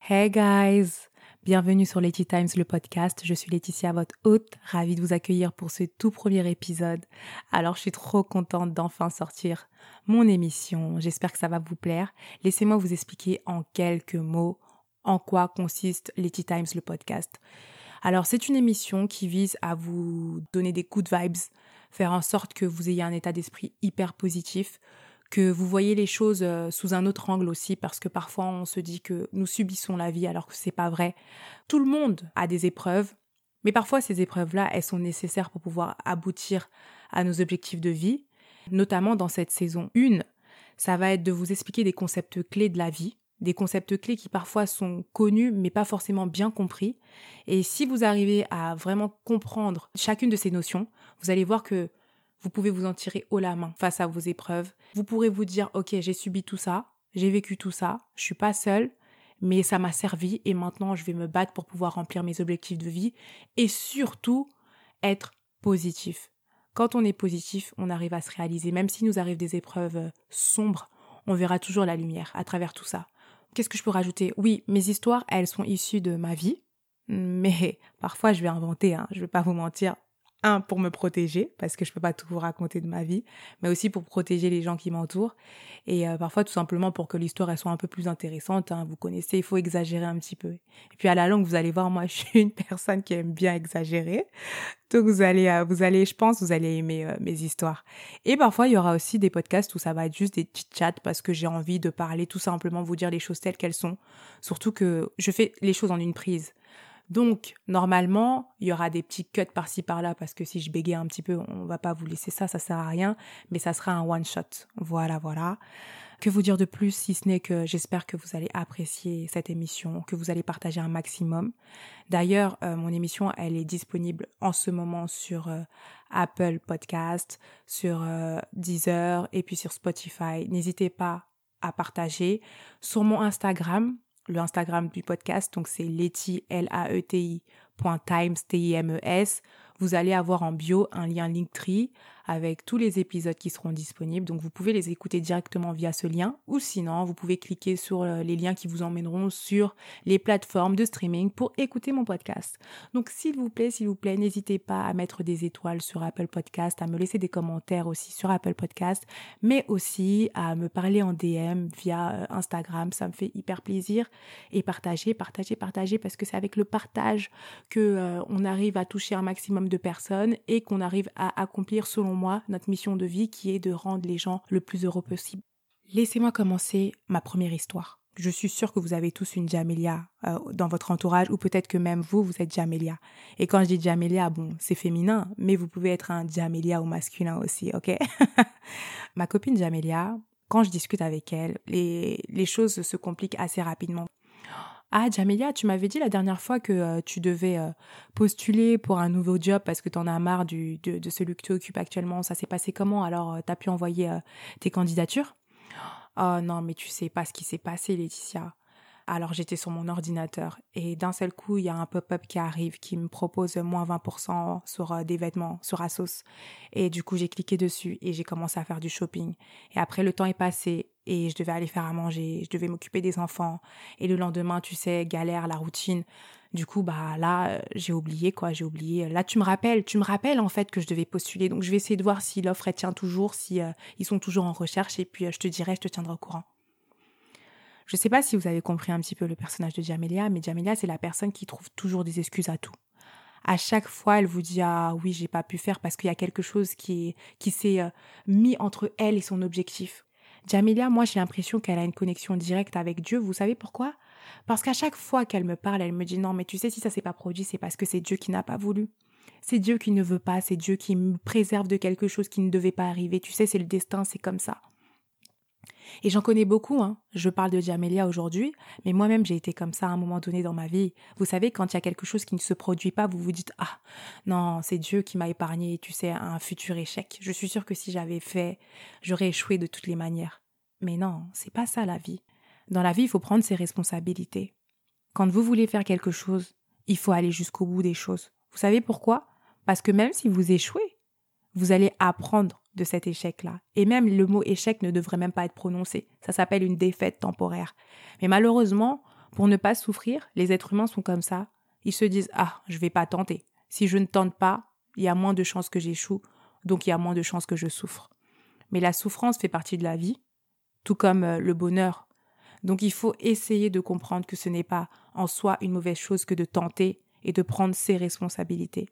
Hey guys, bienvenue sur Letty Times le podcast. Je suis Laetitia, votre hôte, ravie de vous accueillir pour ce tout premier épisode. Alors je suis trop contente d'enfin sortir mon émission. J'espère que ça va vous plaire. Laissez-moi vous expliquer en quelques mots en quoi consiste Letty Times le podcast. Alors c'est une émission qui vise à vous donner des coups de vibes, faire en sorte que vous ayez un état d'esprit hyper positif, que vous voyez les choses euh, sous un autre angle aussi, parce que parfois on se dit que nous subissons la vie alors que c'est pas vrai. Tout le monde a des épreuves, mais parfois ces épreuves-là, elles sont nécessaires pour pouvoir aboutir à nos objectifs de vie, notamment dans cette saison 1. Ça va être de vous expliquer des concepts clés de la vie, des concepts clés qui parfois sont connus mais pas forcément bien compris. Et si vous arrivez à vraiment comprendre chacune de ces notions, vous allez voir que vous pouvez vous en tirer haut la main face à vos épreuves. Vous pourrez vous dire, ok, j'ai subi tout ça, j'ai vécu tout ça, je suis pas seule, mais ça m'a servi et maintenant je vais me battre pour pouvoir remplir mes objectifs de vie et surtout être positif. Quand on est positif, on arrive à se réaliser. Même s'il nous arrive des épreuves sombres, on verra toujours la lumière à travers tout ça. Qu'est-ce que je peux rajouter? Oui, mes histoires, elles sont issues de ma vie, mais parfois je vais inventer, hein, je vais pas vous mentir, un pour me protéger parce que je peux pas tout vous raconter de ma vie, mais aussi pour protéger les gens qui m'entourent et euh, parfois tout simplement pour que l'histoire soit un peu plus intéressante. Hein. Vous connaissez, il faut exagérer un petit peu. Et puis à la longue, vous allez voir, moi je suis une personne qui aime bien exagérer, donc vous allez, euh, vous allez, je pense, vous allez aimer euh, mes histoires. Et parfois il y aura aussi des podcasts où ça va être juste des petits chats parce que j'ai envie de parler tout simplement, vous dire les choses telles qu'elles sont. Surtout que je fais les choses en une prise. Donc, normalement, il y aura des petits cuts par-ci par-là parce que si je bégaye un petit peu, on va pas vous laisser ça, ça sert à rien, mais ça sera un one shot. Voilà, voilà. Que vous dire de plus si ce n'est que j'espère que vous allez apprécier cette émission, que vous allez partager un maximum. D'ailleurs, euh, mon émission, elle est disponible en ce moment sur euh, Apple Podcast, sur euh, Deezer et puis sur Spotify. N'hésitez pas à partager. Sur mon Instagram, le Instagram du podcast, donc c'est Leti, L-A-E-T-I, Times, T-I-M-E-S. Vous allez avoir en bio un lien Linktree avec tous les épisodes qui seront disponibles. Donc vous pouvez les écouter directement via ce lien ou sinon vous pouvez cliquer sur euh, les liens qui vous emmèneront sur les plateformes de streaming pour écouter mon podcast. Donc s'il vous plaît, s'il vous plaît, n'hésitez pas à mettre des étoiles sur Apple Podcast, à me laisser des commentaires aussi sur Apple Podcast, mais aussi à me parler en DM via euh, Instagram, ça me fait hyper plaisir et partager, partager, partager parce que c'est avec le partage que euh, on arrive à toucher un maximum de personnes et qu'on arrive à accomplir selon notre mission de vie qui est de rendre les gens le plus heureux possible. Laissez-moi commencer ma première histoire. Je suis sûre que vous avez tous une Jamelia euh, dans votre entourage ou peut-être que même vous, vous êtes Jamelia. Et quand je dis Jamelia, bon, c'est féminin, mais vous pouvez être un Jamelia au masculin aussi, ok? Ma copine Jamelia, quand je discute avec elle, les, les choses se compliquent assez rapidement. Ah, Jamelia, tu m'avais dit la dernière fois que euh, tu devais euh, postuler pour un nouveau job parce que tu en as marre du, de, celui que tu occupes actuellement. Ça s'est passé comment? Alors, euh, tu as pu envoyer tes candidatures? Oh non, mais tu sais pas ce qui s'est passé, Laetitia. Alors j'étais sur mon ordinateur et d'un seul coup, il y a un pop-up qui arrive qui me propose moins 20% sur euh, des vêtements sur Asos. Et du coup, j'ai cliqué dessus et j'ai commencé à faire du shopping. Et après, le temps est passé et je devais aller faire à manger, je devais m'occuper des enfants. Et le lendemain, tu sais, galère, la routine. Du coup, bah là, euh, j'ai oublié quoi, j'ai oublié. Là, tu me rappelles, tu me rappelles en fait que je devais postuler. Donc, je vais essayer de voir si l'offre tient toujours, si euh, ils sont toujours en recherche. Et puis, je te dirai, je te tiendrai au courant. Je ne sais pas si vous avez compris un petit peu le personnage de Jamelia, mais Jamelia, c'est la personne qui trouve toujours des excuses à tout. À chaque fois, elle vous dit ah oui, j'ai pas pu faire parce qu'il y a quelque chose qui qui s'est euh, mis entre elle et son objectif. Jamelia, moi, j'ai l'impression qu'elle a une connexion directe avec Dieu. Vous savez pourquoi? Parce qu'à chaque fois qu'elle me parle, elle me dit non, mais tu sais, si ça s'est pas produit, c'est parce que c'est Dieu qui n'a pas voulu. C'est Dieu qui ne veut pas, c'est Dieu qui me préserve de quelque chose qui ne devait pas arriver. Tu sais, c'est le destin, c'est comme ça. Et j'en connais beaucoup, hein. Je parle de Jamelia aujourd'hui, mais moi-même j'ai été comme ça à un moment donné dans ma vie. Vous savez, quand il y a quelque chose qui ne se produit pas, vous vous dites ah non, c'est Dieu qui m'a épargné, tu sais, un futur échec. Je suis sûre que si j'avais fait, j'aurais échoué de toutes les manières. Mais non, c'est pas ça la vie. Dans la vie, il faut prendre ses responsabilités. Quand vous voulez faire quelque chose, il faut aller jusqu'au bout des choses. Vous savez pourquoi? Parce que même si vous échouez, vous allez apprendre de cet échec-là. Et même le mot échec ne devrait même pas être prononcé. Ça s'appelle une défaite temporaire. Mais malheureusement, pour ne pas souffrir, les êtres humains sont comme ça. Ils se disent Ah, je vais pas tenter. Si je ne tente pas, il y a moins de chances que j'échoue, donc il y a moins de chances que je souffre. Mais la souffrance fait partie de la vie, tout comme euh, le bonheur. Donc il faut essayer de comprendre que ce n'est pas en soi une mauvaise chose que de tenter et de prendre ses responsabilités.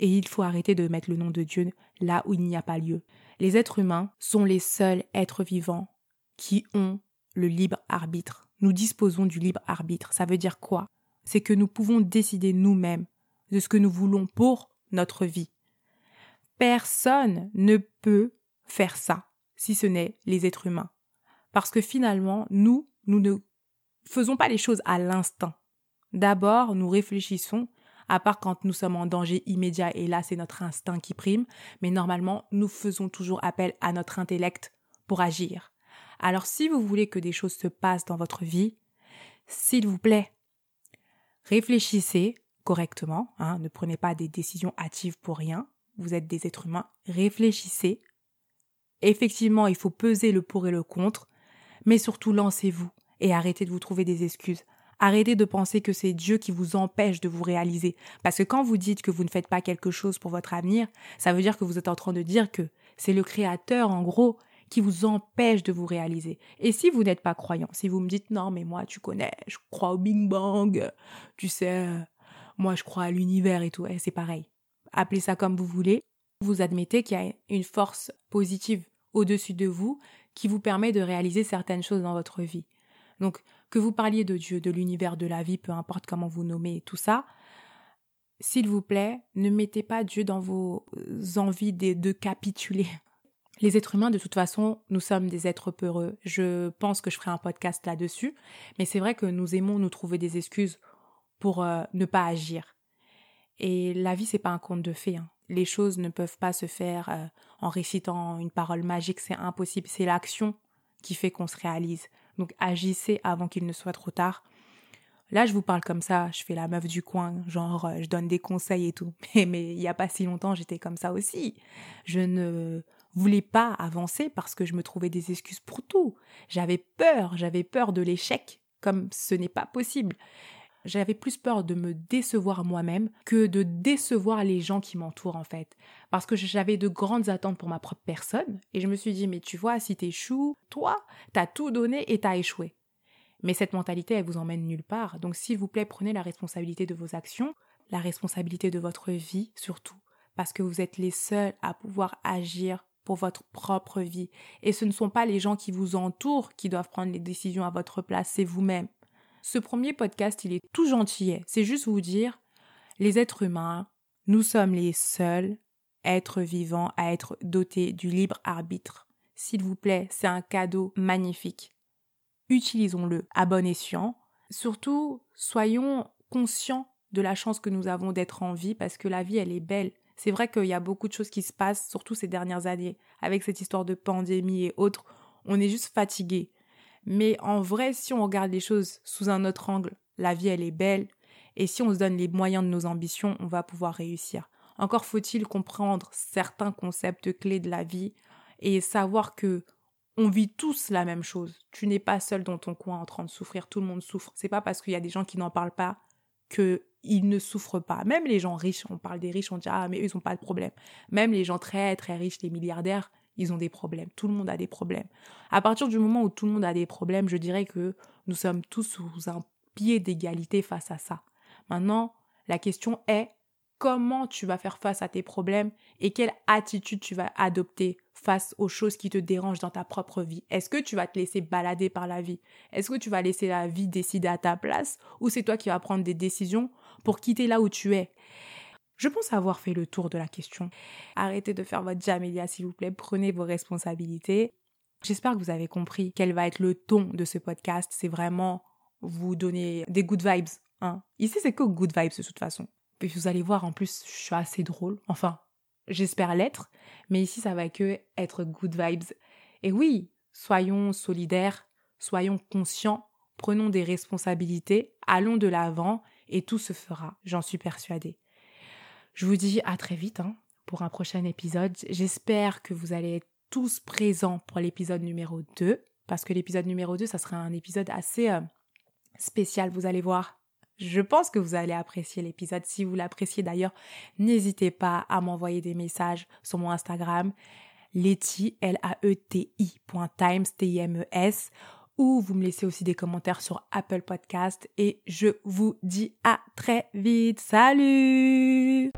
Et il faut arrêter de mettre le nom de Dieu là où il n'y a pas lieu. Les êtres humains sont les seuls êtres vivants qui ont le libre arbitre. Nous disposons du libre arbitre. Ça veut dire quoi? C'est que nous pouvons décider nous-mêmes de ce que nous voulons pour notre vie. Personne ne peut faire ça si ce n'est les êtres humains. Parce que finalement, nous, nous ne faisons pas les choses à l'instinct. D'abord, nous réfléchissons, à part quand nous sommes en danger immédiat et là c'est notre instinct qui prime, mais normalement, nous faisons toujours appel à notre intellect pour agir. Alors si vous voulez que des choses se passent dans votre vie, s'il vous plaît, réfléchissez correctement, hein, ne prenez pas des décisions hâtives pour rien, vous êtes des êtres humains, réfléchissez. Effectivement, il faut peser le pour et le contre, mais surtout lancez-vous et arrêtez de vous trouver des excuses. Arrêtez de penser que c'est Dieu qui vous empêche de vous réaliser. Parce que quand vous dites que vous ne faites pas quelque chose pour votre avenir, ça veut dire que vous êtes en train de dire que c'est le Créateur, en gros, qui vous empêche de vous réaliser. Et si vous n'êtes pas croyant, si vous me dites non, mais moi, tu connais, je crois au Big Bang, tu sais, moi, je crois à l'univers et tout, c'est pareil. Appelez ça comme vous voulez. Vous admettez qu'il y a une force positive au-dessus de vous qui vous permet de réaliser certaines choses dans votre vie. Donc, que vous parliez de Dieu, de l'univers, de la vie, peu importe comment vous nommez tout ça, s'il vous plaît, ne mettez pas Dieu dans vos envies de, capituler. Les êtres humains, de toute façon, nous sommes des êtres peureux. Je pense que je ferai un podcast là-dessus, mais c'est vrai que nous aimons nous trouver des excuses pour euh, ne pas agir. Et la vie, c'est pas un conte de fées. Hein les choses ne peuvent pas se faire euh, en récitant une parole magique, c'est impossible, c'est l'action qui fait qu'on se réalise. Donc agissez avant qu'il ne soit trop tard. Là, je vous parle comme ça, je fais la meuf du coin, genre euh, je donne des conseils et tout. Mais, mais il n'y a pas si longtemps, j'étais comme ça aussi. Je ne voulais pas avancer parce que je me trouvais des excuses pour tout. J'avais peur, j'avais peur de l'échec, comme ce n'est pas possible j'avais plus peur de me décevoir moi-même que de décevoir les gens qui m'entourent en fait. Parce que j'avais de grandes attentes pour ma propre personne et je me suis dit mais tu vois si t'échoues, toi, t'as tout donné et t'as échoué. Mais cette mentalité elle vous emmène nulle part. Donc s'il vous plaît prenez la responsabilité de vos actions, la responsabilité de votre vie surtout. Parce que vous êtes les seuls à pouvoir agir pour votre propre vie. Et ce ne sont pas les gens qui vous entourent qui doivent prendre les décisions à votre place, c'est vous-même. Ce premier podcast, il est tout gentil. C'est juste vous dire, les êtres humains, nous sommes les seuls êtres vivants à être dotés du libre arbitre. S'il vous plaît, c'est un cadeau magnifique. Utilisons-le à bon escient. Surtout, soyons conscients de la chance que nous avons d'être en vie parce que la vie, elle est belle. C'est vrai qu'il y a beaucoup de choses qui se passent, surtout ces dernières années, avec cette histoire de pandémie et autres. On est juste fatigué. Mais en vrai, si on regarde les choses sous un autre angle, la vie, elle est belle. Et si on se donne les moyens de nos ambitions, on va pouvoir réussir. Encore faut-il comprendre certains concepts clés de la vie et savoir que on vit tous la même chose. Tu n'es pas seul dans ton coin en train de souffrir, tout le monde souffre. C'est pas parce qu'il y a des gens qui n'en parlent pas qu'ils ne souffrent pas. Même les gens riches, on parle des riches, on dit ah mais eux ils n'ont pas de problème. Même les gens très très riches, les milliardaires, ils ont des problèmes. Tout le monde a des problèmes. À partir du moment où tout le monde a des problèmes, je dirais que nous sommes tous sous un pied d'égalité face à ça. Maintenant, la question est comment tu vas faire face à tes problèmes et quelle attitude tu vas adopter face aux choses qui te dérangent dans ta propre vie? Est-ce que tu vas te laisser balader par la vie? Est-ce que tu vas laisser la vie décider à ta place ou c'est toi qui vas prendre des décisions pour quitter là où tu es? Je pense avoir fait le tour de la question. Arrêtez de faire votre jamélia, s'il vous plaît. Prenez vos responsabilités. J'espère que vous avez compris quel va être le ton de ce podcast. C'est vraiment vous donner des good vibes. Hein. Ici, c'est que good vibes de toute façon. Puis vous allez voir, en plus, je suis assez drôle. Enfin, j'espère l'être. Mais ici, ça va que être good vibes. Et oui, soyons solidaires, soyons conscients, prenons des responsabilités, allons de l'avant et tout se fera, j'en suis persuadée. Je vous dis à très vite. Hein. pour un prochain épisode. J'espère que vous allez être tous présents pour l'épisode numéro 2 parce que l'épisode numéro 2, ça sera un épisode assez euh, spécial, vous allez voir. Je pense que vous allez apprécier l'épisode. Si vous l'appréciez d'ailleurs, n'hésitez pas à m'envoyer des messages sur mon Instagram, Letty, L-A-E-T-I, Times, T-I-M-E-S, ou vous me laissez aussi des commentaires sur Apple Podcast et je vous dis à très vite. Salut!